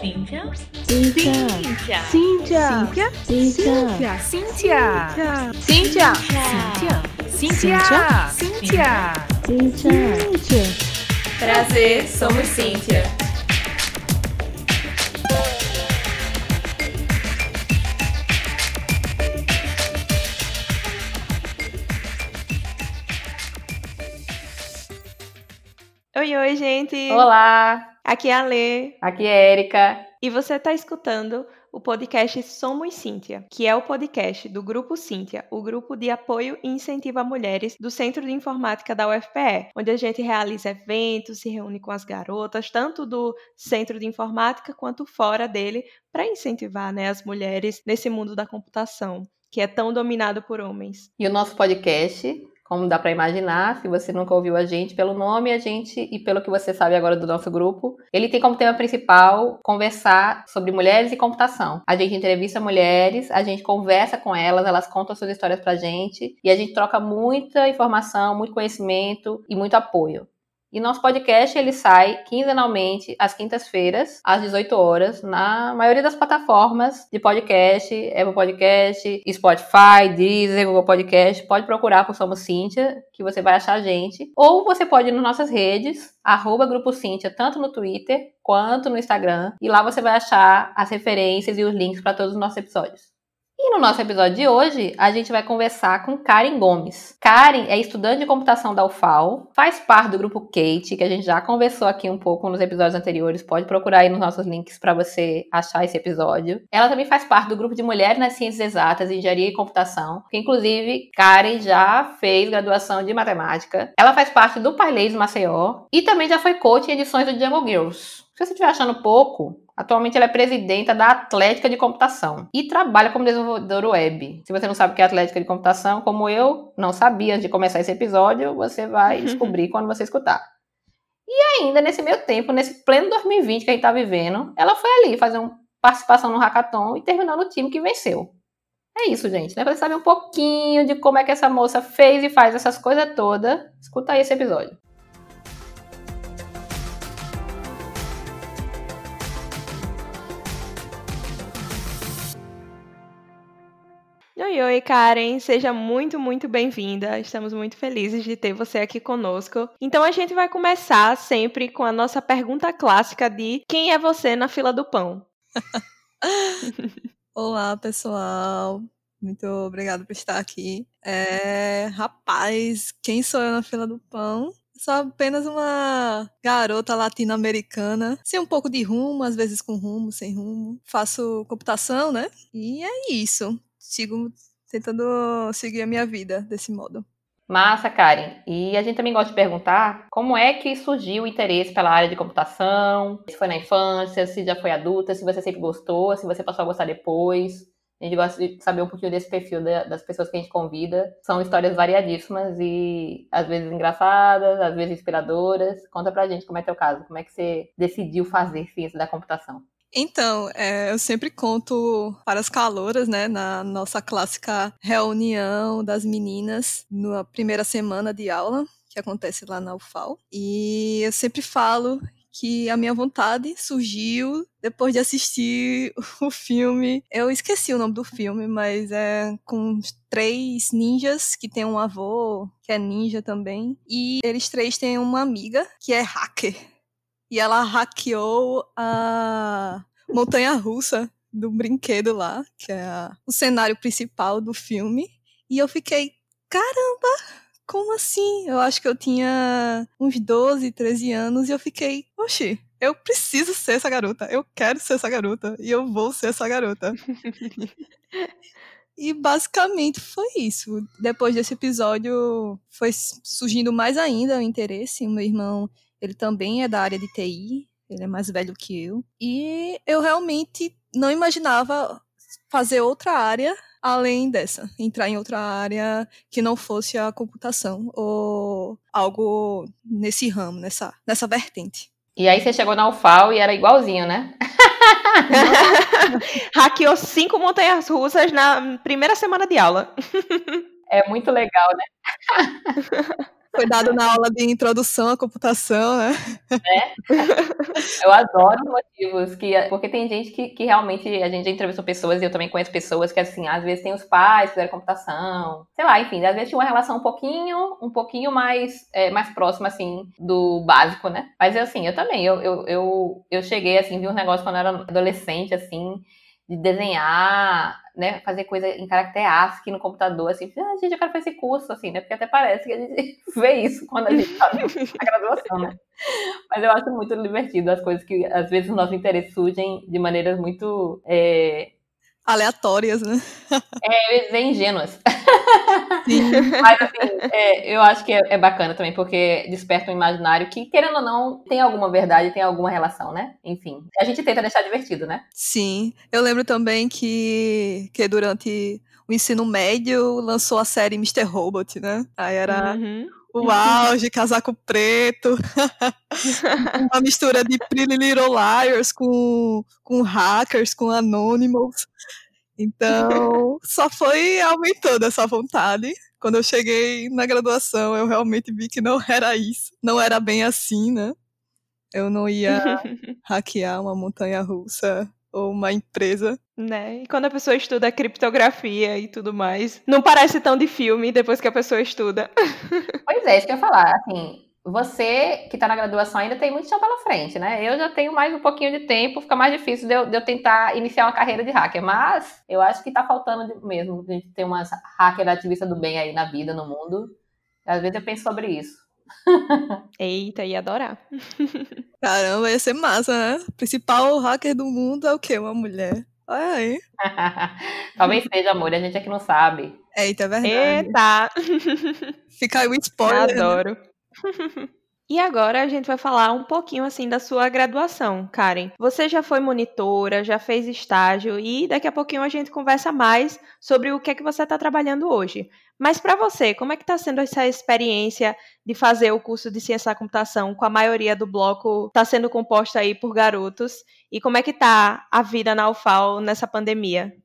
Cíntia. Cíntia. Cíntia. Cíntia. Cíntia. Cíntia. Cíntia. Cíntia. Cíntia. Cíntia. Cíntia. Prazer, somos Cíntia. Oi, oi, gente! Olá, Aqui é a Lê aqui é Erika. e você está escutando o podcast Somos Cíntia, que é o podcast do Grupo Cíntia, o grupo de apoio e incentivo a mulheres do Centro de Informática da UFPE, onde a gente realiza eventos, se reúne com as garotas, tanto do Centro de Informática quanto fora dele, para incentivar né, as mulheres nesse mundo da computação, que é tão dominado por homens. E o nosso podcast, como dá pra imaginar, se você nunca ouviu a gente, pelo nome, a gente e pelo que você sabe agora do nosso grupo, ele tem como tema principal conversar sobre mulheres e computação. A gente entrevista mulheres, a gente conversa com elas, elas contam suas histórias pra gente e a gente troca muita informação, muito conhecimento e muito apoio. E nosso podcast ele sai quinzenalmente às quintas-feiras, às 18 horas, na maioria das plataformas de podcast, Apple Podcast, Spotify, Deezer, Google Podcast. Pode procurar por Somos Cíntia, que você vai achar a gente. Ou você pode ir nas nossas redes, arroba Grupo Cíntia, tanto no Twitter quanto no Instagram. E lá você vai achar as referências e os links para todos os nossos episódios. E no nosso episódio de hoje, a gente vai conversar com Karen Gomes. Karen é estudante de computação da UFAL, faz parte do grupo Kate, que a gente já conversou aqui um pouco nos episódios anteriores. Pode procurar aí nos nossos links para você achar esse episódio. Ela também faz parte do grupo de Mulheres nas Ciências Exatas, Engenharia e Computação, que inclusive Karen já fez graduação de matemática. Ela faz parte do Pailês Maceió e também já foi coach em edições do Jungle Girls. Se você estiver achando pouco, Atualmente ela é presidenta da Atlética de Computação e trabalha como desenvolvedora web. Se você não sabe o que é Atlética de Computação, como eu não sabia antes de começar esse episódio, você vai descobrir quando você escutar. E ainda nesse meio tempo, nesse pleno 2020 que a gente tá vivendo, ela foi ali fazer uma participação no hackathon e terminou no time que venceu. É isso, gente. Né? Pra você saber um pouquinho de como é que essa moça fez e faz essas coisas todas, escuta aí esse episódio. Oi, oi, Karen, seja muito, muito bem-vinda. Estamos muito felizes de ter você aqui conosco. Então a gente vai começar sempre com a nossa pergunta clássica de quem é você na fila do pão? Olá, pessoal. Muito obrigada por estar aqui. É, rapaz, quem sou eu na fila do pão? Sou apenas uma garota latino-americana, sem um pouco de rumo, às vezes com rumo, sem rumo. Faço computação, né? E é isso. Sigo tentando seguir a minha vida desse modo. Massa, Karen. E a gente também gosta de perguntar como é que surgiu o interesse pela área de computação, se foi na infância, se já foi adulta, se você sempre gostou, se você passou a gostar depois. A gente gosta de saber um pouquinho desse perfil da- das pessoas que a gente convida. São histórias variadíssimas e às vezes engraçadas, às vezes inspiradoras. Conta pra gente como é teu caso, como é que você decidiu fazer ciência da computação. Então, é, eu sempre conto para as calouras, né, na nossa clássica reunião das meninas na primeira semana de aula, que acontece lá na UFAL. E eu sempre falo que a minha vontade surgiu depois de assistir o filme. Eu esqueci o nome do filme, mas é com três ninjas que tem um avô que é ninja também. E eles três têm uma amiga que é hacker. E ela hackeou a montanha russa do brinquedo lá, que é a- o cenário principal do filme. E eu fiquei, caramba, como assim? Eu acho que eu tinha uns 12, 13 anos e eu fiquei, oxi, eu preciso ser essa garota, eu quero ser essa garota e eu vou ser essa garota. E basicamente foi isso. Depois desse episódio foi surgindo mais ainda o interesse. O meu irmão, ele também é da área de TI, ele é mais velho que eu. E eu realmente não imaginava fazer outra área além dessa, entrar em outra área que não fosse a computação ou algo nesse ramo, nessa, nessa vertente. E aí você chegou na UFAL e era igualzinho, né? Hackeou cinco montanhas russas na primeira semana de aula. É muito legal, né? Foi dado na aula de introdução à computação, né? É. Eu adoro motivos, que, porque tem gente que, que realmente, a gente já entrevistou pessoas, e eu também conheço pessoas que, assim, às vezes tem os pais que fizeram computação, sei lá, enfim, às vezes tinha uma relação um pouquinho, um pouquinho mais, é, mais próxima, assim, do básico, né? Mas, assim, eu também, eu, eu, eu, eu cheguei, assim, vi um negócio quando eu era adolescente, assim, de desenhar, né, fazer coisa em caractere ASCII no computador, assim, ah, gente, eu quero fazer esse curso, assim, né, porque até parece que a gente vê isso quando a gente tá na graduação, né. Mas eu acho muito divertido as coisas que, às vezes, os nossos interesses surgem de maneiras muito... É... Aleatórias, né? É, dizer ingênuas. Mas, assim, é, eu acho que é, é, bacana também, porque desperta um imaginário que, querendo ou não, tem alguma verdade, tem alguma relação, né? Enfim, a gente tenta deixar divertido, né? Sim. Eu lembro também que, que durante o ensino médio lançou a série Mr. Robot, né? Aí era. Uhum. O auge, casaco preto, uma mistura de Pretty Little Liars com, com hackers, com Anonymous. Então, só foi aumentando essa vontade. Quando eu cheguei na graduação, eu realmente vi que não era isso. Não era bem assim, né? Eu não ia hackear uma montanha russa ou uma empresa. Né? E quando a pessoa estuda criptografia e tudo mais, não parece tão de filme depois que a pessoa estuda. Pois é, isso que eu ia falar. Assim, você que está na graduação ainda tem muito chão pela frente, né? Eu já tenho mais um pouquinho de tempo, fica mais difícil de eu, de eu tentar iniciar uma carreira de hacker. Mas eu acho que está faltando mesmo a gente ter uma hacker ativista do bem aí na vida, no mundo. Às vezes eu penso sobre isso. Eita, ia adorar. Caramba, ia ser massa, né? O principal hacker do mundo é o quê? Uma mulher. Olha aí. Talvez seja, amor, a gente aqui não sabe. Eita, é verdade. Eita! Fica aí o spoiler. Né? Adoro. Né? E agora a gente vai falar um pouquinho assim da sua graduação, Karen. Você já foi monitora, já fez estágio e daqui a pouquinho a gente conversa mais sobre o que é que você está trabalhando hoje. Mas para você, como é que está sendo essa experiência de fazer o curso de ciência da computação com a maioria do bloco está sendo composta aí por garotos? E como é que está a vida na UFAL nessa pandemia?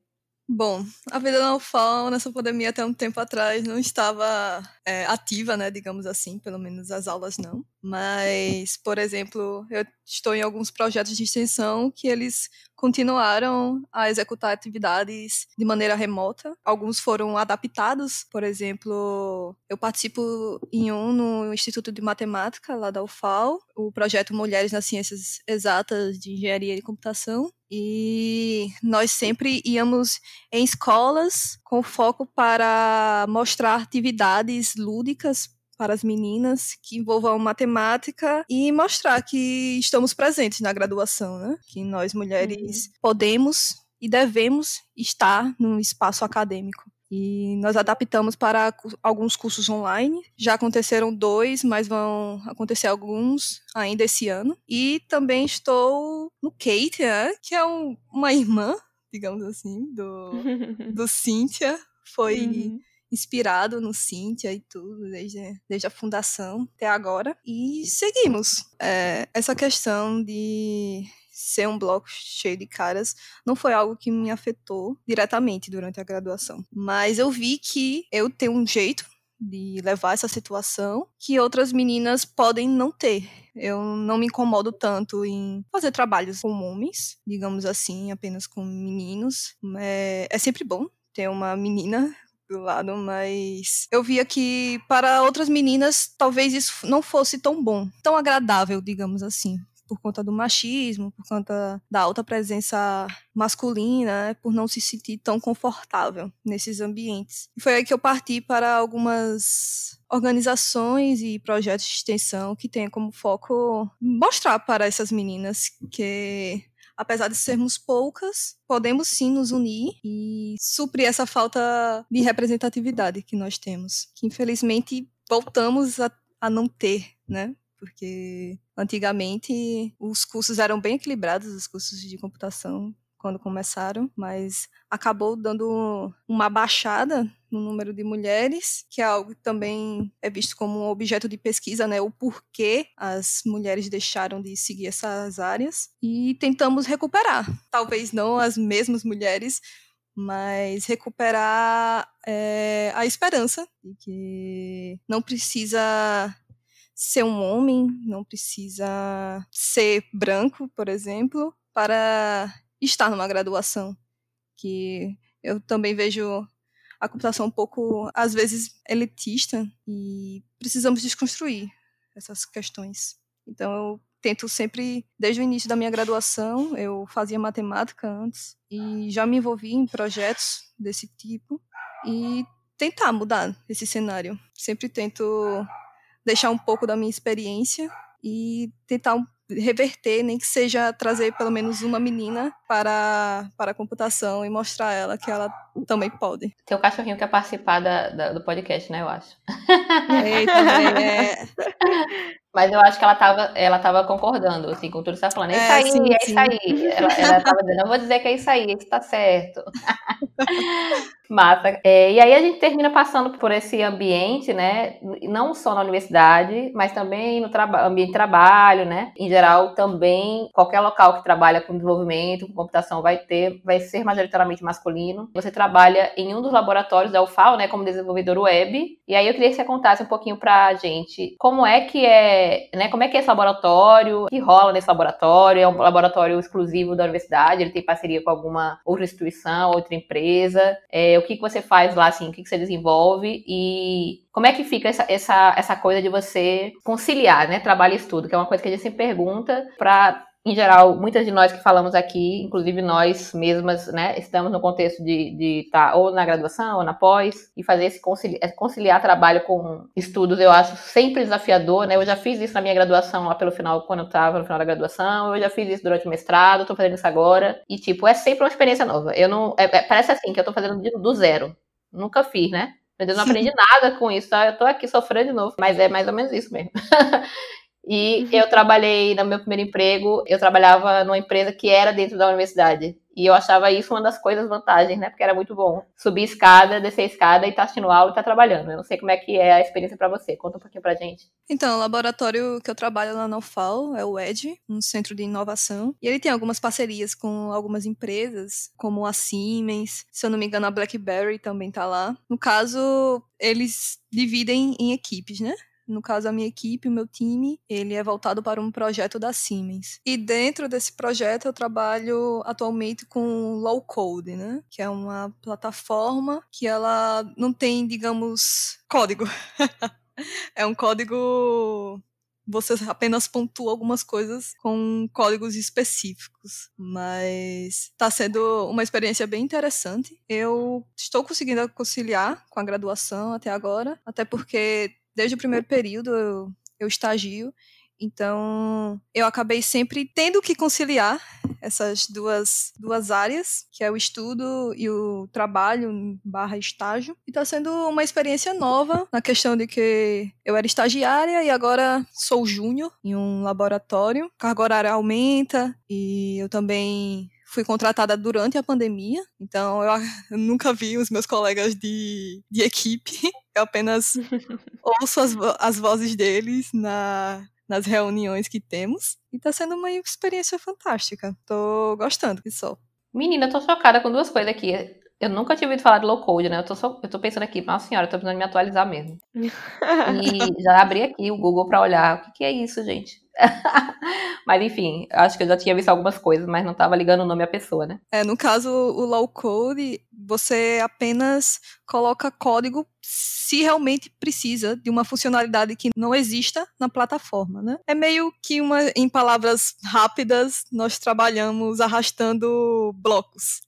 Bom, a vida na UFAL nessa pandemia até um tempo atrás não estava é, ativa, né, digamos assim, pelo menos as aulas não. Mas, por exemplo, eu estou em alguns projetos de extensão que eles continuaram a executar atividades de maneira remota. Alguns foram adaptados, por exemplo, eu participo em um no Instituto de Matemática lá da UFAL, o projeto Mulheres nas Ciências Exatas de Engenharia e Computação. E nós sempre íamos em escolas com foco para mostrar atividades lúdicas para as meninas que envolvam matemática e mostrar que estamos presentes na graduação, né? Que nós mulheres uhum. podemos e devemos estar no espaço acadêmico. E nós adaptamos para alguns cursos online. Já aconteceram dois, mas vão acontecer alguns ainda esse ano. E também estou no Kate, né? que é um, uma irmã, digamos assim, do, do Cíntia. Foi uhum. Inspirado no Cíntia e tudo, desde, desde a fundação até agora. E seguimos. É, essa questão de ser um bloco cheio de caras não foi algo que me afetou diretamente durante a graduação. Mas eu vi que eu tenho um jeito de levar essa situação que outras meninas podem não ter. Eu não me incomodo tanto em fazer trabalhos com homens, digamos assim, apenas com meninos. É, é sempre bom ter uma menina do lado, mas eu via que para outras meninas talvez isso não fosse tão bom, tão agradável, digamos assim por conta do machismo, por conta da alta presença masculina, né, por não se sentir tão confortável nesses ambientes. E foi aí que eu parti para algumas organizações e projetos de extensão que tenham como foco mostrar para essas meninas que apesar de sermos poucas, podemos sim nos unir e suprir essa falta de representatividade que nós temos, que infelizmente voltamos a, a não ter, né? porque antigamente os cursos eram bem equilibrados, os cursos de computação, quando começaram, mas acabou dando uma baixada no número de mulheres, que é algo que também é visto como um objeto de pesquisa, né? O porquê as mulheres deixaram de seguir essas áreas e tentamos recuperar. Talvez não as mesmas mulheres, mas recuperar é, a esperança de que não precisa ser um homem, não precisa ser branco, por exemplo, para estar numa graduação. Que eu também vejo a computação um pouco, às vezes, elitista e precisamos desconstruir essas questões. Então, eu tento sempre, desde o início da minha graduação, eu fazia matemática antes e já me envolvi em projetos desse tipo e tentar mudar esse cenário. Sempre tento deixar um pouco da minha experiência e tentar reverter, nem que seja trazer pelo menos uma menina para, para a computação e mostrar a ela que ela também pode. Teu cachorrinho quer participar da, da, do podcast, né, eu acho. É, também é. Mas eu acho que ela estava ela tava concordando, assim, com tudo que você tá falando. É, é isso aí, sim, é sim. isso aí. Ela, ela tava dizendo, eu vou dizer que é isso aí, isso tá certo. Massa. É, e aí a gente termina passando por esse ambiente, né? Não só na universidade, mas também no ambiente de trabalho, né? Em geral, também, qualquer local que trabalha com desenvolvimento, com computação, vai ter, vai ser majoritariamente masculino. Você trabalha em um dos laboratórios da UFAL, né? Como desenvolvedor web. E aí eu queria que você contasse um pouquinho pra gente como é que é né, como é que é esse laboratório, o que rola nesse laboratório, é um laboratório exclusivo da universidade, ele tem parceria com alguma outra instituição, outra empresa, é, o que, que você faz lá, assim, o que, que você desenvolve? E como é que fica essa, essa, essa coisa de você conciliar, né, trabalho e estudo, que é uma coisa que a gente sempre pergunta para em geral, muitas de nós que falamos aqui, inclusive nós mesmas, né, estamos no contexto de estar tá ou na graduação ou na pós, e fazer esse conciliar, é, conciliar, trabalho com estudos, eu acho sempre desafiador, né? Eu já fiz isso na minha graduação lá pelo final, quando eu estava no final da graduação, eu já fiz isso durante o mestrado, estou fazendo isso agora, e tipo, é sempre uma experiência nova. Eu não, é, é, parece assim que eu estou fazendo do zero. Nunca fiz, né? Eu não aprendi nada com isso, tá? Eu tô aqui sofrendo de novo, mas é mais ou menos isso mesmo. E uhum. eu trabalhei no meu primeiro emprego, eu trabalhava numa empresa que era dentro da universidade. E eu achava isso uma das coisas vantagens, né? Porque era muito bom subir escada, descer escada e estar tá assistindo aula e estar tá trabalhando. Eu não sei como é que é a experiência para você. Conta um pouquinho pra gente. Então, o laboratório que eu trabalho lá na UFAL é o ED, um centro de inovação. E ele tem algumas parcerias com algumas empresas, como a Siemens, se eu não me engano, a BlackBerry também tá lá. No caso, eles dividem em equipes, né? No caso, a minha equipe, o meu time, ele é voltado para um projeto da Siemens. E dentro desse projeto eu trabalho atualmente com low code, né? Que é uma plataforma que ela não tem, digamos, código. é um código você apenas pontua algumas coisas com códigos específicos, mas está sendo uma experiência bem interessante. Eu estou conseguindo conciliar com a graduação até agora, até porque desde o primeiro período eu, eu estagio, então eu acabei sempre tendo que conciliar essas duas, duas áreas, que é o estudo e o trabalho barra estágio. E está sendo uma experiência nova na questão de que eu era estagiária e agora sou júnior em um laboratório. Carga horária aumenta e eu também fui contratada durante a pandemia, então eu, eu nunca vi os meus colegas de, de equipe. Eu apenas ouço as, as vozes deles na, nas reuniões que temos. E tá sendo uma experiência fantástica. Tô gostando que só. Menina, eu tô chocada com duas coisas aqui. Eu nunca tinha ouvido falar de low code, né? Eu tô, só, eu tô pensando aqui, nossa senhora, eu tô precisando me atualizar mesmo. e já abri aqui o Google pra olhar. O que, que é isso, gente? mas enfim, acho que eu já tinha visto algumas coisas, mas não estava ligando o nome à pessoa, né? É, no caso, o low code, você apenas coloca código se realmente precisa de uma funcionalidade que não exista na plataforma, né? É meio que uma, em palavras rápidas, nós trabalhamos arrastando blocos.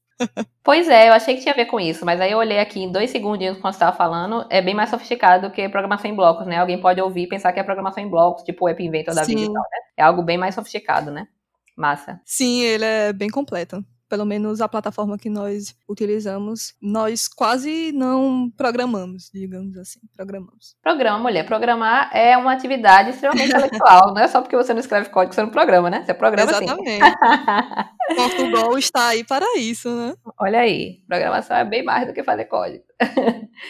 Pois é, eu achei que tinha a ver com isso, mas aí eu olhei aqui em dois segundinhos quando você estava falando, é bem mais sofisticado do que programação em blocos, né? Alguém pode ouvir e pensar que é programação em blocos, tipo o App Inventor da vida e tal, né? É algo bem mais sofisticado, né? Massa. Sim, ele é bem completo pelo menos a plataforma que nós utilizamos, nós quase não programamos, digamos assim, programamos. Programa, mulher. Programar é uma atividade extremamente intelectual, não é só porque você não escreve código que você não programa, né? Você programa Exatamente. sim. Portugal está aí para isso, né? Olha aí, programação é bem mais do que fazer código.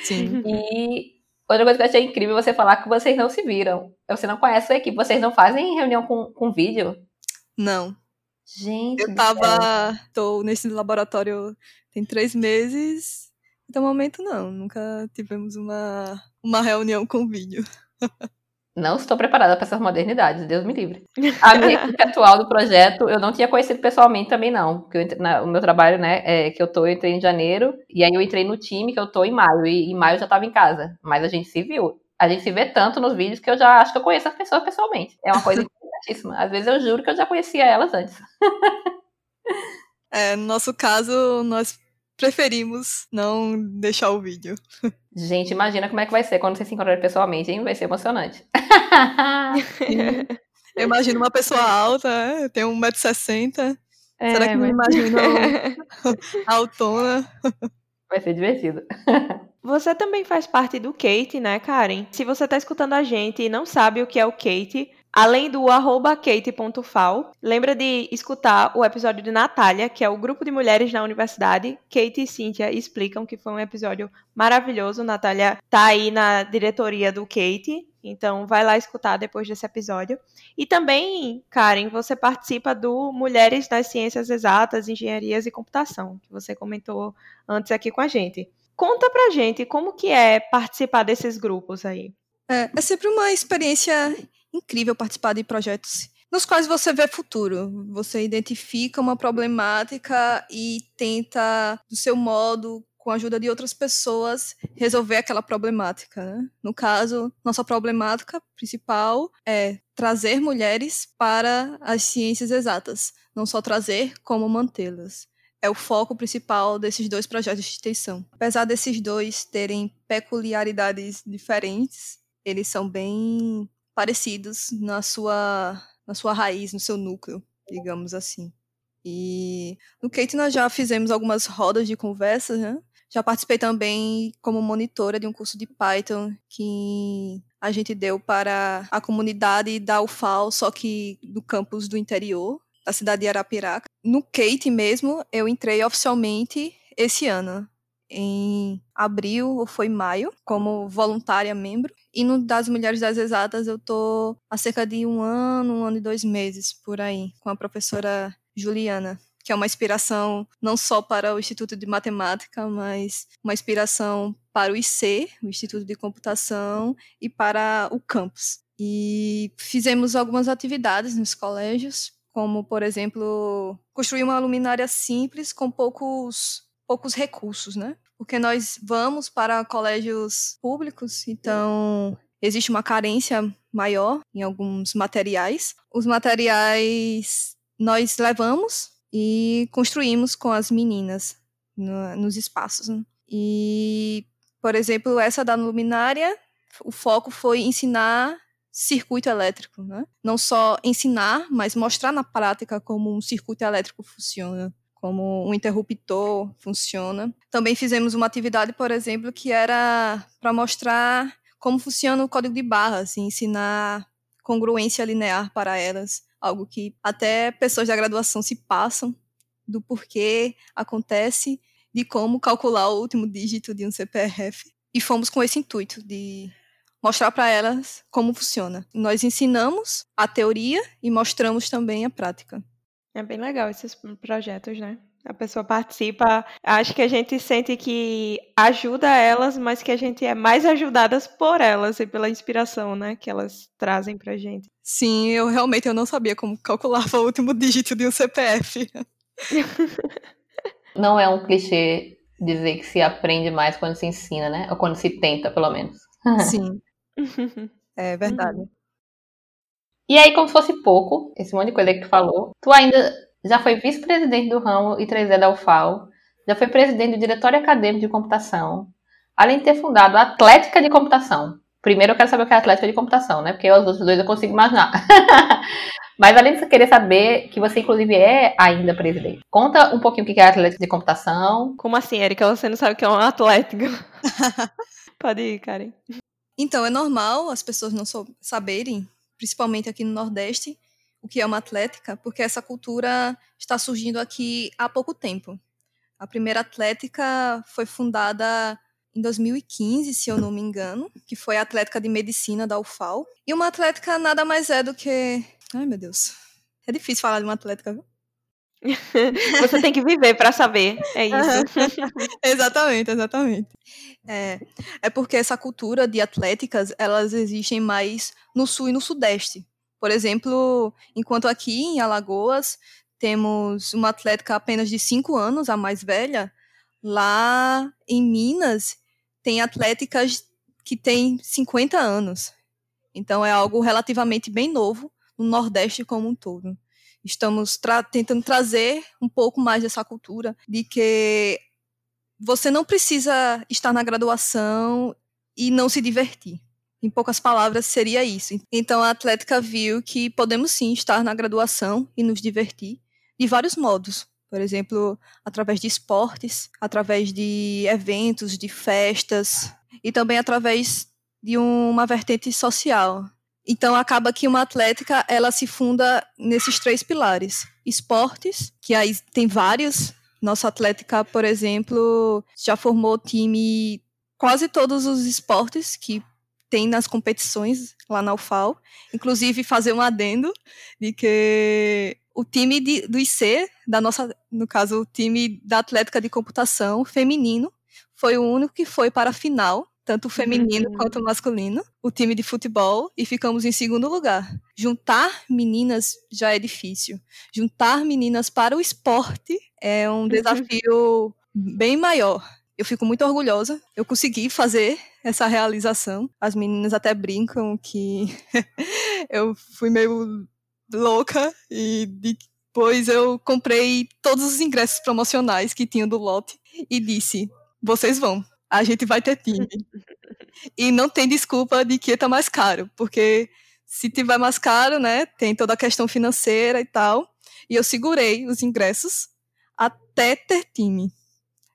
Sim. E Outra coisa que eu achei incrível você falar que vocês não se viram. Você não conhece a equipe, vocês não fazem reunião com, com vídeo? Não. Gente, eu tava. tô nesse laboratório tem três meses. Até o momento, não. Nunca tivemos uma, uma reunião com vídeo. Não estou preparada para essas modernidades, Deus me livre. A minha equipe atual do projeto, eu não tinha conhecido pessoalmente também, não. Porque eu, na, o meu trabalho, né, é que eu tô, eu entrei em janeiro, e aí eu entrei no time que eu tô em maio, e em maio eu já estava em casa. Mas a gente se viu. A gente se vê tanto nos vídeos que eu já acho que eu conheço as pessoas pessoalmente. É uma coisa interessantíssima. Às vezes eu juro que eu já conhecia elas antes. É, no nosso caso, nós preferimos não deixar o vídeo. Gente, imagina como é que vai ser quando vocês se encontrarem pessoalmente, hein? Vai ser emocionante. Eu imagino uma pessoa alta, né? tem 1,60m. É, Será que mas... me imagino autona? Vai ser divertido. Você também faz parte do Kate, né, Karen? Se você está escutando a gente e não sabe o que é o Kate, Além do kate.fal, lembra de escutar o episódio de Natália, que é o grupo de mulheres na universidade. Kate e Cíntia explicam que foi um episódio maravilhoso. Natália tá aí na diretoria do Kate, então vai lá escutar depois desse episódio. E também, Karen, você participa do Mulheres nas Ciências Exatas, Engenharias e Computação, que você comentou antes aqui com a gente. Conta pra gente como que é participar desses grupos aí. É, é sempre uma experiência incrível participar de projetos nos quais você vê futuro. Você identifica uma problemática e tenta, do seu modo, com a ajuda de outras pessoas, resolver aquela problemática. Né? No caso, nossa problemática principal é trazer mulheres para as ciências exatas. Não só trazer, como mantê-las. É o foco principal desses dois projetos de extensão. Apesar desses dois terem peculiaridades diferentes, eles são bem parecidos na sua, na sua raiz, no seu núcleo, digamos assim. E no Kate nós já fizemos algumas rodas de conversa, né? Já participei também como monitora de um curso de Python que a gente deu para a comunidade da UFAL, só que do campus do interior, da cidade de Arapiraca. No Kate mesmo, eu entrei oficialmente esse ano, em abril ou foi maio, como voluntária membro. E no das Mulheres das Exatas eu tô há cerca de um ano, um ano e dois meses por aí, com a professora Juliana, que é uma inspiração não só para o Instituto de Matemática, mas uma inspiração para o IC, o Instituto de Computação, e para o campus. E fizemos algumas atividades nos colégios, como, por exemplo, construir uma luminária simples com poucos poucos recursos, né? Porque nós vamos para colégios públicos, então existe uma carência maior em alguns materiais. Os materiais nós levamos e construímos com as meninas no, nos espaços. Né? E, por exemplo, essa da luminária, o foco foi ensinar circuito elétrico, né? Não só ensinar, mas mostrar na prática como um circuito elétrico funciona como um interruptor funciona. Também fizemos uma atividade, por exemplo, que era para mostrar como funciona o código de barras e ensinar congruência linear para elas, algo que até pessoas da graduação se passam do porquê acontece, de como calcular o último dígito de um CPRF. E fomos com esse intuito de mostrar para elas como funciona. Nós ensinamos a teoria e mostramos também a prática. É bem legal esses projetos, né? A pessoa participa, acho que a gente sente que ajuda elas, mas que a gente é mais ajudadas por elas e pela inspiração, né, que elas trazem pra gente. Sim, eu realmente eu não sabia como calculava o último dígito de um CPF. Não é um clichê dizer que se aprende mais quando se ensina, né? Ou quando se tenta, pelo menos. Sim. é verdade. Uhum. E aí, como se fosse pouco, esse monte de coisa que tu falou, tu ainda já foi vice-presidente do ramo e 3E da UFAL, já foi presidente do Diretório Acadêmico de Computação, além de ter fundado a Atlética de Computação. Primeiro eu quero saber o que é a Atlética de Computação, né? Porque os outros dois eu consigo imaginar. Mas além de querer saber que você, inclusive, é ainda presidente. Conta um pouquinho o que é a Atlética de Computação. Como assim, Erika? Você não sabe o que é uma Atlética? Pode ir, Karen. Então, é normal as pessoas não saberem principalmente aqui no Nordeste, o que é uma atlética, porque essa cultura está surgindo aqui há pouco tempo. A primeira atlética foi fundada em 2015, se eu não me engano, que foi a Atlética de Medicina da UFAL. E uma atlética nada mais é do que. Ai, meu Deus. É difícil falar de uma atlética, viu? Você tem que viver para saber. É isso. exatamente, exatamente. É, é porque essa cultura de atléticas, elas existem mais no sul e no sudeste. Por exemplo, enquanto aqui em Alagoas temos uma atlética apenas de 5 anos, a mais velha, lá em Minas tem atléticas que têm 50 anos. Então é algo relativamente bem novo no Nordeste como um todo. Estamos tra tentando trazer um pouco mais dessa cultura de que você não precisa estar na graduação e não se divertir. Em poucas palavras, seria isso. Então, a Atlética viu que podemos sim estar na graduação e nos divertir de vários modos. Por exemplo, através de esportes, através de eventos, de festas e também através de uma vertente social. Então acaba que uma atlética ela se funda nesses três pilares: esportes, que aí tem vários. Nossa atlética, por exemplo, já formou time quase todos os esportes que tem nas competições lá na UFAL. Inclusive fazer um adendo de que o time de, do IC, da nossa, no caso, o time da Atlética de Computação feminino, foi o único que foi para a final, tanto o feminino uhum. quanto o masculino, o time de futebol, e ficamos em segundo lugar. Juntar meninas já é difícil. Juntar meninas para o esporte é um uhum. desafio bem maior. Eu fico muito orgulhosa. Eu consegui fazer essa realização. As meninas até brincam que eu fui meio louca e depois eu comprei todos os ingressos promocionais que tinha do lote e disse: vocês vão, a gente vai ter time. e não tem desculpa de que tá mais caro, porque se tiver mais caro, né, tem toda a questão financeira e tal. E eu segurei os ingressos até ter time.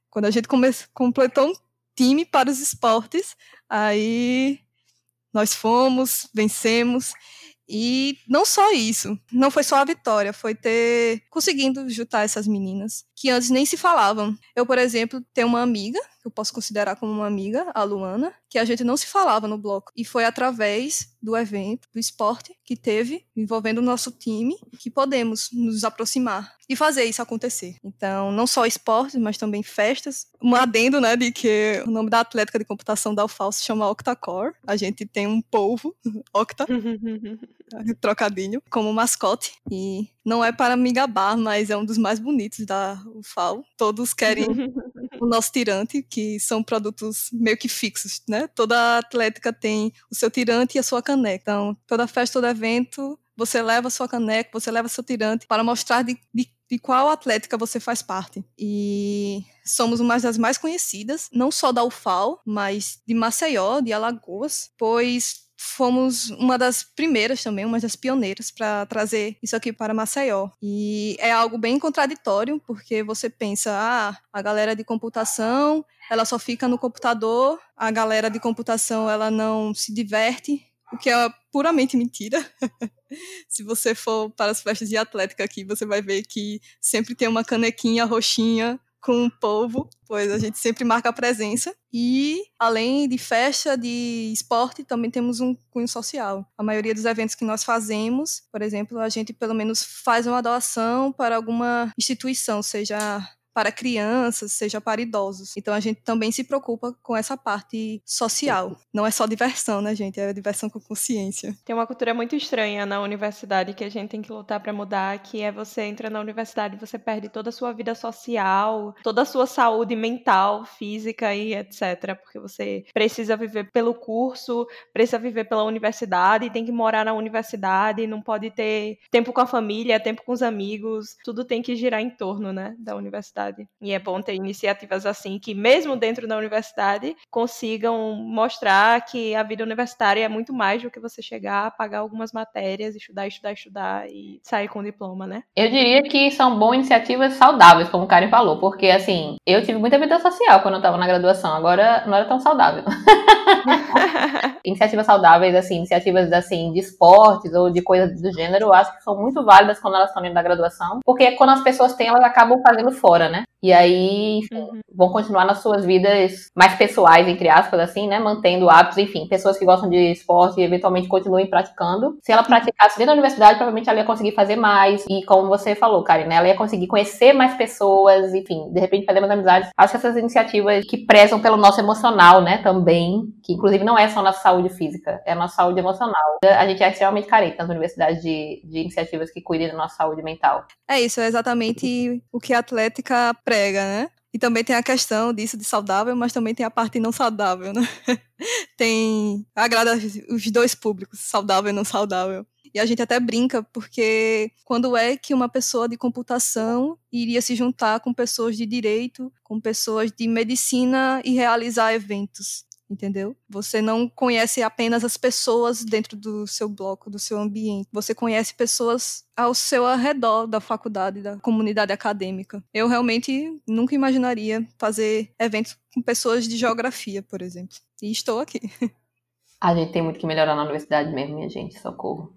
Quando a gente completou um time para os esportes, aí nós fomos, vencemos. E não só isso, não foi só a vitória, foi ter conseguindo juntar essas meninas que antes nem se falavam. Eu, por exemplo, tenho uma amiga, que eu posso considerar como uma amiga, a Luana, que a gente não se falava no bloco. E foi através do evento, do esporte que teve, envolvendo o nosso time, que podemos nos aproximar e fazer isso acontecer. Então, não só esportes, mas também festas. Um adendo, né, de que o nome da Atlética de Computação da UFAL se chama Octacore. A gente tem um polvo, Octa, trocadilho, como mascote. E não é para me gabar, mas é um dos mais bonitos da UFAL. Todos querem o nosso tirante, que são produtos meio que fixos, né? Toda atlética tem o seu tirante e a sua caneca. Então, toda festa, todo evento, você leva a sua caneca, você leva seu tirante para mostrar de, de, de qual atlética você faz parte. E somos uma das mais conhecidas, não só da UFAL, mas de Maceió, de Alagoas, pois fomos uma das primeiras também, uma das pioneiras para trazer isso aqui para Maceió. E é algo bem contraditório, porque você pensa, ah, a galera de computação, ela só fica no computador, a galera de computação, ela não se diverte, o que é puramente mentira. Se você for para as festas de atlética aqui, você vai ver que sempre tem uma canequinha roxinha com o povo, pois a gente sempre marca a presença. E, além de festa, de esporte, também temos um cunho social. A maioria dos eventos que nós fazemos, por exemplo, a gente pelo menos faz uma doação para alguma instituição, seja para crianças, seja para idosos. Então a gente também se preocupa com essa parte social. Não é só diversão, né, gente? É diversão com consciência. Tem uma cultura muito estranha na universidade que a gente tem que lutar para mudar, que é você entra na universidade e você perde toda a sua vida social, toda a sua saúde mental, física e etc, porque você precisa viver pelo curso, precisa viver pela universidade, tem que morar na universidade, não pode ter tempo com a família, tempo com os amigos, tudo tem que girar em torno, né, da universidade universidade. E é bom ter iniciativas assim que, mesmo dentro da universidade, consigam mostrar que a vida universitária é muito mais do que você chegar, pagar algumas matérias, estudar, estudar, estudar e sair com o diploma, né? Eu diria que são boas iniciativas saudáveis, como o Karen falou, porque assim, eu tive muita vida social quando eu estava na graduação, agora não era tão saudável. Iniciativas saudáveis, assim, iniciativas assim, de esportes ou de coisas do gênero, eu acho que são muito válidas quando elas estão dentro da graduação, porque quando as pessoas têm, elas acabam fazendo fora, né? E aí, enfim, uhum. vão continuar nas suas vidas mais pessoais, entre aspas, assim, né? Mantendo hábitos, enfim, pessoas que gostam de esporte e eventualmente continuem praticando. Se ela praticasse dentro da universidade, provavelmente ela ia conseguir fazer mais. E como você falou, Karen, né? Ela ia conseguir conhecer mais pessoas, enfim, de repente fazer mais amizades. Acho que essas iniciativas que prezam pelo nosso emocional, né? Também, que inclusive não é só nossa saúde física, é a nossa saúde emocional. A gente é extremamente carente nas universidades de, de iniciativas que cuidem da nossa saúde mental. É isso, é exatamente o que a Atlética prega, né? E também tem a questão disso de saudável, mas também tem a parte não saudável, né? tem. agrada os dois públicos, saudável e não saudável. E a gente até brinca, porque quando é que uma pessoa de computação iria se juntar com pessoas de direito, com pessoas de medicina e realizar eventos? Entendeu? Você não conhece apenas as pessoas dentro do seu bloco, do seu ambiente. Você conhece pessoas ao seu redor da faculdade, da comunidade acadêmica. Eu realmente nunca imaginaria fazer eventos com pessoas de geografia, por exemplo. E estou aqui. A gente tem muito que melhorar na universidade mesmo, minha gente. Socorro.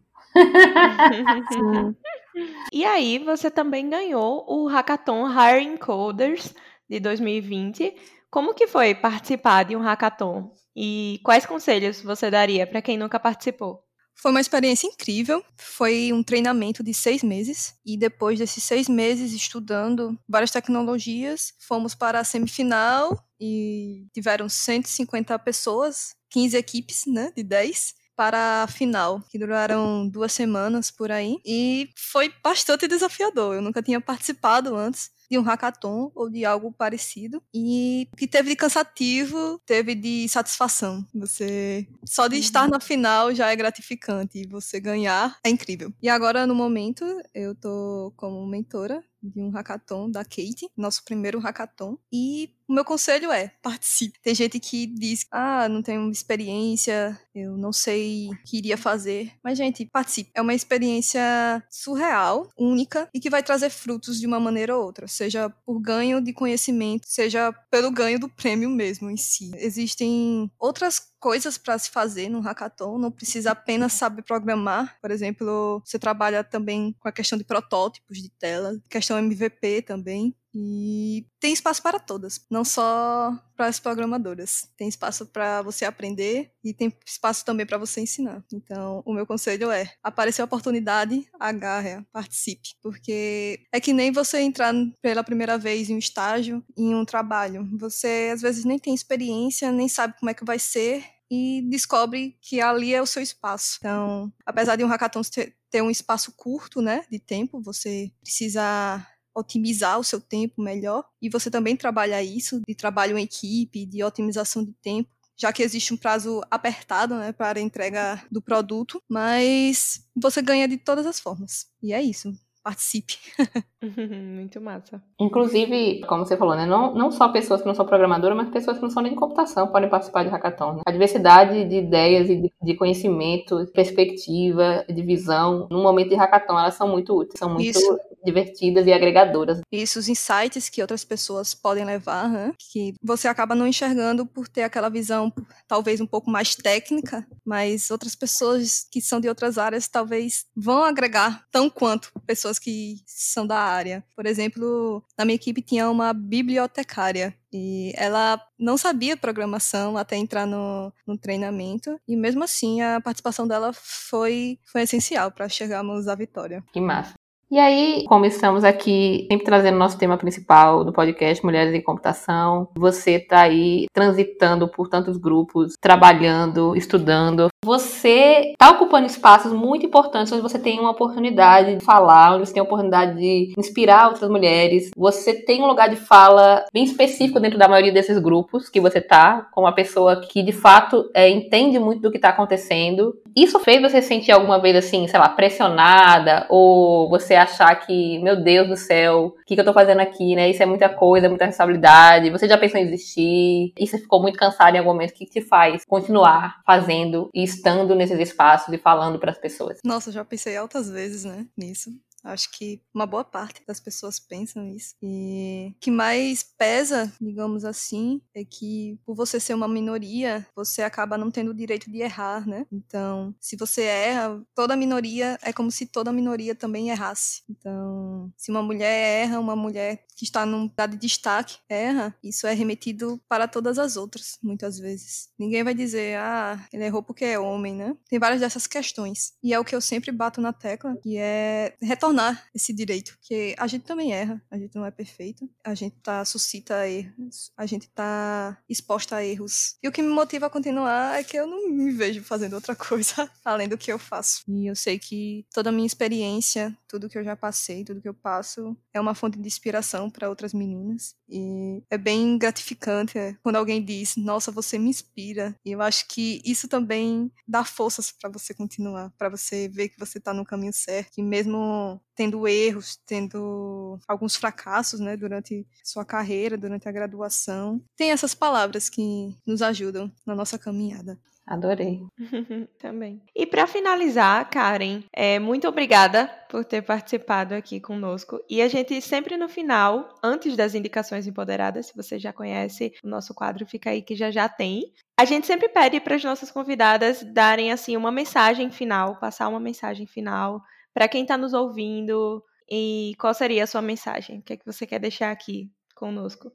e aí, você também ganhou o Hackathon Hiring Coders de 2020 como que foi participar de um hackathon? E quais conselhos você daria para quem nunca participou? Foi uma experiência incrível. Foi um treinamento de seis meses. E depois desses seis meses estudando várias tecnologias, fomos para a semifinal e tiveram 150 pessoas, 15 equipes, né, de 10 para a final, que duraram duas semanas por aí. E foi bastante desafiador. Eu nunca tinha participado antes de um hackathon ou de algo parecido. E o que teve de cansativo, teve de satisfação. Você só de estar uhum. na final já é gratificante e você ganhar é incrível. E agora no momento eu tô como mentora de um hackathon da Kate, nosso primeiro hackathon. E o meu conselho é: participe. Tem gente que diz: ah, não tenho experiência, eu não sei o que iria fazer. Mas, gente, participe. É uma experiência surreal, única e que vai trazer frutos de uma maneira ou outra, seja por ganho de conhecimento, seja pelo ganho do prêmio mesmo em si. Existem outras coisas para se fazer no hackathon, não precisa apenas saber programar. Por exemplo, você trabalha também com a questão de protótipos de tela, questão MVP também. E tem espaço para todas, não só para as programadoras. Tem espaço para você aprender e tem espaço também para você ensinar. Então, o meu conselho é: apareceu a oportunidade, agarre, participe, porque é que nem você entrar pela primeira vez em um estágio, em um trabalho. Você às vezes nem tem experiência, nem sabe como é que vai ser e descobre que ali é o seu espaço. Então, apesar de um hackathon ter um espaço curto, né, de tempo, você precisa otimizar o seu tempo melhor e você também trabalha isso de trabalho em equipe, de otimização de tempo, já que existe um prazo apertado, né, para a entrega do produto, mas você ganha de todas as formas. E é isso participe. Muito massa. Inclusive, como você falou, né? Não, não só pessoas que não são programadoras, mas pessoas que não são nem de computação podem participar de hackathon. Né? A diversidade de ideias e de, de conhecimento, perspectiva, de visão, no momento de hackathon, elas são muito úteis, são muito Isso. divertidas e agregadoras. Isso, os insights que outras pessoas podem levar, né? que você acaba não enxergando por ter aquela visão talvez um pouco mais técnica, mas outras pessoas que são de outras áreas talvez vão agregar tão quanto pessoas que são da área. Por exemplo, na minha equipe tinha uma bibliotecária e ela não sabia programação até entrar no, no treinamento. E mesmo assim, a participação dela foi, foi essencial para chegarmos à vitória. Que massa. E aí, como estamos aqui sempre trazendo nosso tema principal do podcast Mulheres em Computação, você está aí transitando por tantos grupos, trabalhando, estudando. Você está ocupando espaços muito importantes onde você tem uma oportunidade de falar, onde você tem a oportunidade de inspirar outras mulheres. Você tem um lugar de fala bem específico dentro da maioria desses grupos que você tá, como uma pessoa que de fato é, entende muito do que está acontecendo. Isso fez você sentir alguma vez assim, sei lá, pressionada ou você você achar que, meu Deus do céu, o que, que eu tô fazendo aqui, né? Isso é muita coisa, muita responsabilidade. Você já pensou em desistir? E você ficou muito cansado em algum momento. O que, que te faz continuar fazendo e estando nesses espaços e falando para as pessoas? Nossa, já pensei altas vezes, né, nisso. Acho que uma boa parte das pessoas pensam isso. E o que mais pesa, digamos assim, é que por você ser uma minoria, você acaba não tendo o direito de errar, né? Então, se você erra, toda minoria é como se toda minoria também errasse. Então, se uma mulher erra, uma mulher que está num lugar de destaque erra, isso é remetido para todas as outras, muitas vezes. Ninguém vai dizer, ah, ele errou porque é homem, né? Tem várias dessas questões. E é o que eu sempre bato na tecla, que é retornar esse direito, que a gente também erra, a gente não é perfeito, a gente tá suscita erros, a gente tá exposta a erros. E o que me motiva a continuar é que eu não me vejo fazendo outra coisa além do que eu faço. E eu sei que toda a minha experiência, tudo que eu já passei, tudo que eu passo, é uma fonte de inspiração para outras meninas. E é bem gratificante é, quando alguém diz: Nossa, você me inspira. E eu acho que isso também dá forças para você continuar, para você ver que você está no caminho certo. E mesmo tendo erros, tendo alguns fracassos, né, durante sua carreira, durante a graduação, tem essas palavras que nos ajudam na nossa caminhada. Adorei. Também. E para finalizar, Karen, é, muito obrigada por ter participado aqui conosco. E a gente sempre no final, antes das indicações empoderadas, se você já conhece o nosso quadro, fica aí que já já tem. A gente sempre pede para as nossas convidadas darem assim uma mensagem final, passar uma mensagem final para quem está nos ouvindo. E qual seria a sua mensagem? O que é que você quer deixar aqui conosco?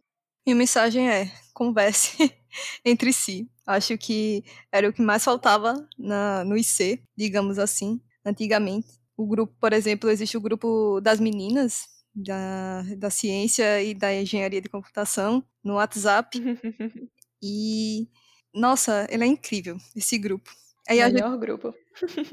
Minha mensagem é: converse entre si. Acho que era o que mais faltava na, no IC, digamos assim, antigamente. O grupo, por exemplo, existe o grupo das meninas da, da ciência e da engenharia de computação no WhatsApp. e, nossa, ele é incrível, esse grupo. Aí Melhor gente, grupo.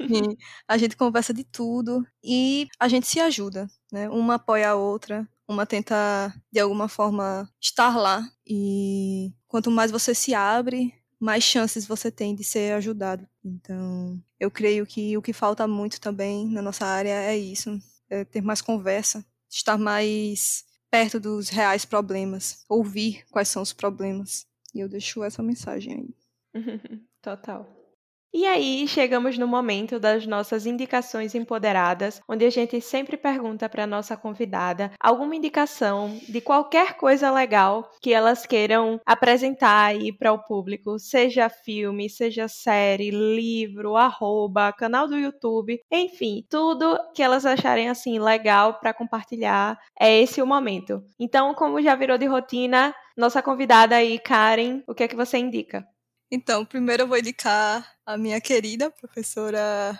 Sim, a gente conversa de tudo e a gente se ajuda, né? Uma apoia a outra, uma tenta de alguma forma estar lá e quanto mais você se abre, mais chances você tem de ser ajudado. Então, eu creio que o que falta muito também na nossa área é isso, é ter mais conversa, estar mais perto dos reais problemas, ouvir quais são os problemas. E eu deixo essa mensagem aí. Total. E aí chegamos no momento das nossas indicações empoderadas, onde a gente sempre pergunta para nossa convidada alguma indicação de qualquer coisa legal que elas queiram apresentar aí para o público, seja filme, seja série, livro, arroba, canal do YouTube, enfim, tudo que elas acharem assim legal para compartilhar, é esse o momento. Então, como já virou de rotina, nossa convidada aí, Karen, o que é que você indica? Então, primeiro eu vou indicar a minha querida professora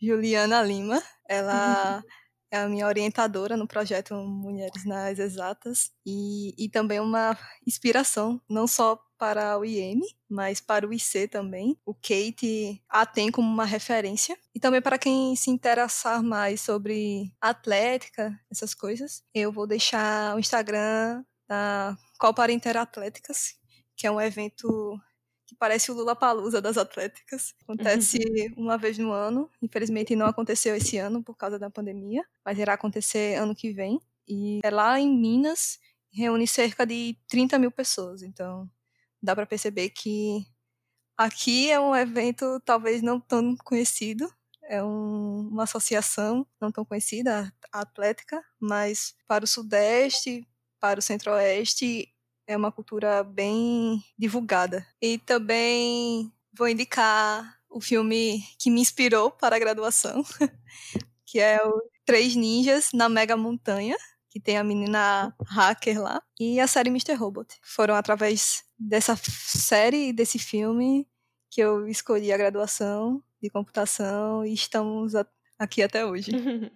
Juliana Lima. Ela é a minha orientadora no projeto Mulheres nas Exatas e, e também uma inspiração, não só para o IM, mas para o IC também. O Kate a tem como uma referência. E também para quem se interessar mais sobre atlética, essas coisas, eu vou deixar o Instagram da Copa Interatléticas, que é um evento que parece o Lula Palusa das atléticas. Acontece uhum. uma vez no ano. Infelizmente não aconteceu esse ano por causa da pandemia, mas irá acontecer ano que vem. E é lá em Minas, reúne cerca de 30 mil pessoas. Então dá para perceber que aqui é um evento talvez não tão conhecido. É um, uma associação não tão conhecida, a Atlética, mas para o Sudeste, para o Centro-Oeste é uma cultura bem divulgada. E também vou indicar o filme que me inspirou para a graduação, que é o Três Ninjas na Mega Montanha, que tem a menina hacker lá, e a série Mr. Robot. Foram através dessa série e desse filme que eu escolhi a graduação de computação e estamos aqui até hoje.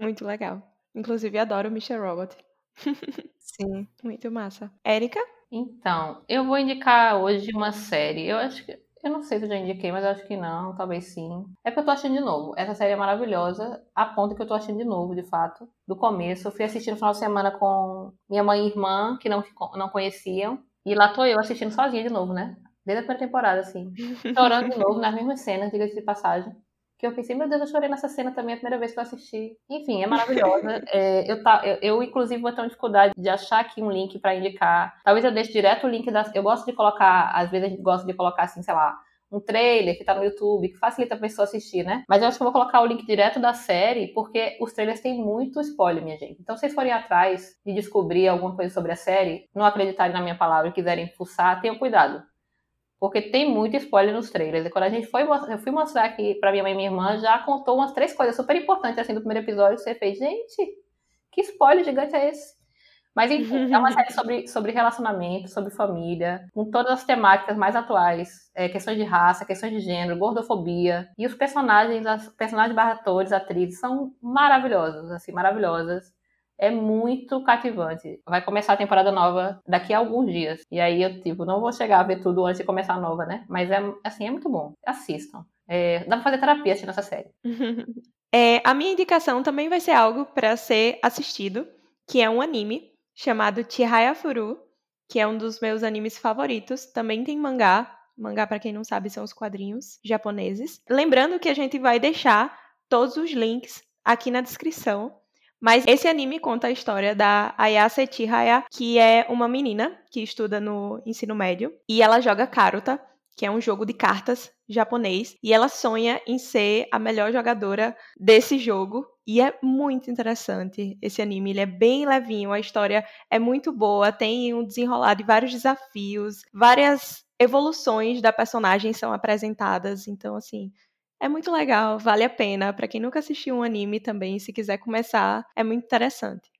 Muito legal. Inclusive, adoro Mr. Robot. Sim. Muito massa. Érica? Então, eu vou indicar hoje uma série. Eu acho que. Eu não sei se eu já indiquei, mas eu acho que não, talvez sim. É porque eu tô achando de novo. Essa série é maravilhosa, a ponto que eu tô achando de novo, de fato. Do começo. Eu fui assistir no final de semana com minha mãe e irmã, que não, não conheciam. E lá tô eu assistindo sozinha de novo, né? Desde a primeira temporada, assim. Chorando de novo, nas mesmas cenas, diga-se de passagem que eu pensei, meu Deus, eu chorei nessa cena também a primeira vez que eu assisti. Enfim, é maravilhosa. é, eu, tá, eu, eu, inclusive, vou ter uma dificuldade de achar aqui um link para indicar. Talvez eu deixe direto o link das. Eu gosto de colocar, às vezes a gente gosta de colocar assim, sei lá, um trailer que tá no YouTube, que facilita a pessoa assistir, né? Mas eu acho que eu vou colocar o link direto da série, porque os trailers têm muito spoiler, minha gente. Então, se vocês forem atrás de descobrir alguma coisa sobre a série, não acreditarem na minha palavra e quiserem fuçar, tenham cuidado. Porque tem muito spoiler nos trailers. E quando a gente foi, eu fui mostrar aqui pra minha mãe e minha irmã, já contou umas três coisas super importantes assim do primeiro episódio você fez. Gente, que spoiler gigante é esse? Mas enfim, é uma série sobre, sobre relacionamento, sobre família, com todas as temáticas mais atuais, é, questões de raça, questões de gênero, gordofobia. E os personagens, as personagens barra atores, atrizes, são maravilhosos, assim, maravilhosas. É muito cativante. Vai começar a temporada nova daqui a alguns dias. E aí eu, tipo, não vou chegar a ver tudo antes de começar a nova, né? Mas é, assim, é muito bom. Assistam. É, dá pra fazer terapia assistindo essa série. é, a minha indicação também vai ser algo para ser assistido, que é um anime chamado Chihaya Furu, que é um dos meus animes favoritos. Também tem mangá. Mangá, para quem não sabe, são os quadrinhos japoneses. Lembrando que a gente vai deixar todos os links aqui na descrição. Mas esse anime conta a história da Ayase Chihaya, que é uma menina que estuda no ensino médio e ela joga Karuta, que é um jogo de cartas japonês, e ela sonha em ser a melhor jogadora desse jogo. E é muito interessante esse anime, ele é bem levinho, a história é muito boa, tem um desenrolar de vários desafios, várias evoluções da personagem são apresentadas, então assim, é muito legal, vale a pena. Para quem nunca assistiu um anime também, se quiser começar, é muito interessante.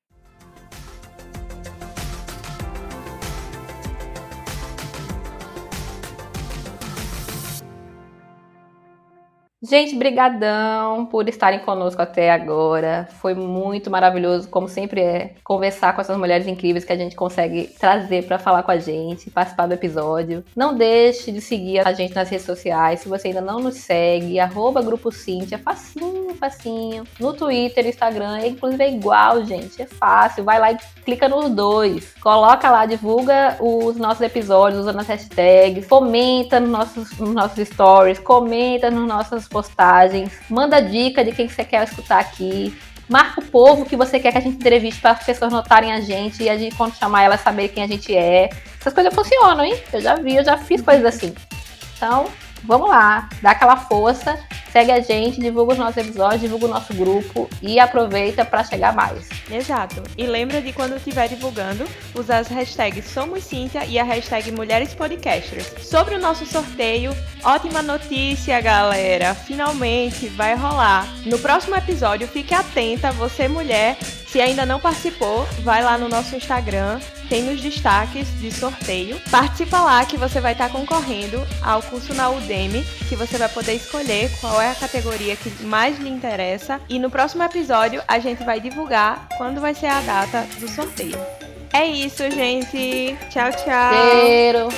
Gente, brigadão por estarem conosco até agora. Foi muito maravilhoso, como sempre é, conversar com essas mulheres incríveis que a gente consegue trazer para falar com a gente, participar do episódio. Não deixe de seguir a gente nas redes sociais. Se você ainda não nos segue, arroba Grupo Cintia, facinho, facinho. No Twitter, Instagram, inclusive é igual, gente. É fácil. Vai lá e clica nos dois. Coloca lá, divulga os nossos episódios usando as hashtags, comenta nos nossos, nos nossos stories, comenta nos nossos postagens, manda dica de quem você quer escutar aqui. Marca o povo que você quer que a gente entreviste para as pessoas notarem a gente e a gente, quando chamar elas, saber quem a gente é. Essas coisas funcionam, hein? Eu já vi, eu já fiz coisas assim. Então, vamos lá, dá aquela força, segue a gente, divulga os nossos episódios, divulga o nosso grupo e aproveita para chegar mais. Exato. E lembra de quando estiver divulgando, usar as hashtags Somos Cíntia e a hashtag Mulheres Podcasters. Sobre o nosso sorteio, ótima notícia, galera! Finalmente vai rolar. No próximo episódio, fique atenta, você mulher, se ainda não participou, vai lá no nosso Instagram tem nos destaques de sorteio. Participa lá que você vai estar concorrendo ao curso na Udemy, que você vai poder escolher qual é a categoria que mais lhe interessa. E no próximo episódio a gente vai divulgar quando vai ser a data do sorteio. É isso, gente. Tchau, tchau. Cheiro.